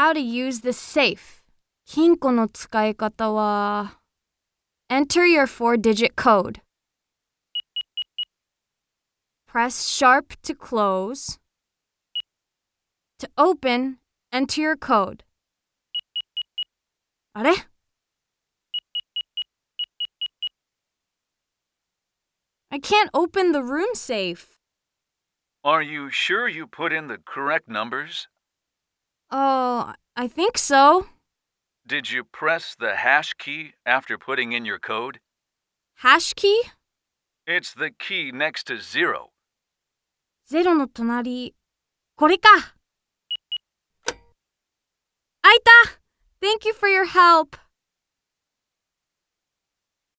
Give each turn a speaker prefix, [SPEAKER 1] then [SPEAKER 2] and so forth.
[SPEAKER 1] How to use the safe. 金庫の使い方は Enter your four-digit code. Press sharp to close. To open, enter your code. あれ I can't open the room safe.
[SPEAKER 2] Are you sure you put in the correct numbers?
[SPEAKER 1] Oh, I think so.
[SPEAKER 2] Did you press the hash key after putting in your code?
[SPEAKER 1] Hash key?
[SPEAKER 2] It's the key next to zero.
[SPEAKER 1] ゼロの隣。これか。開いた !Thank you for your help.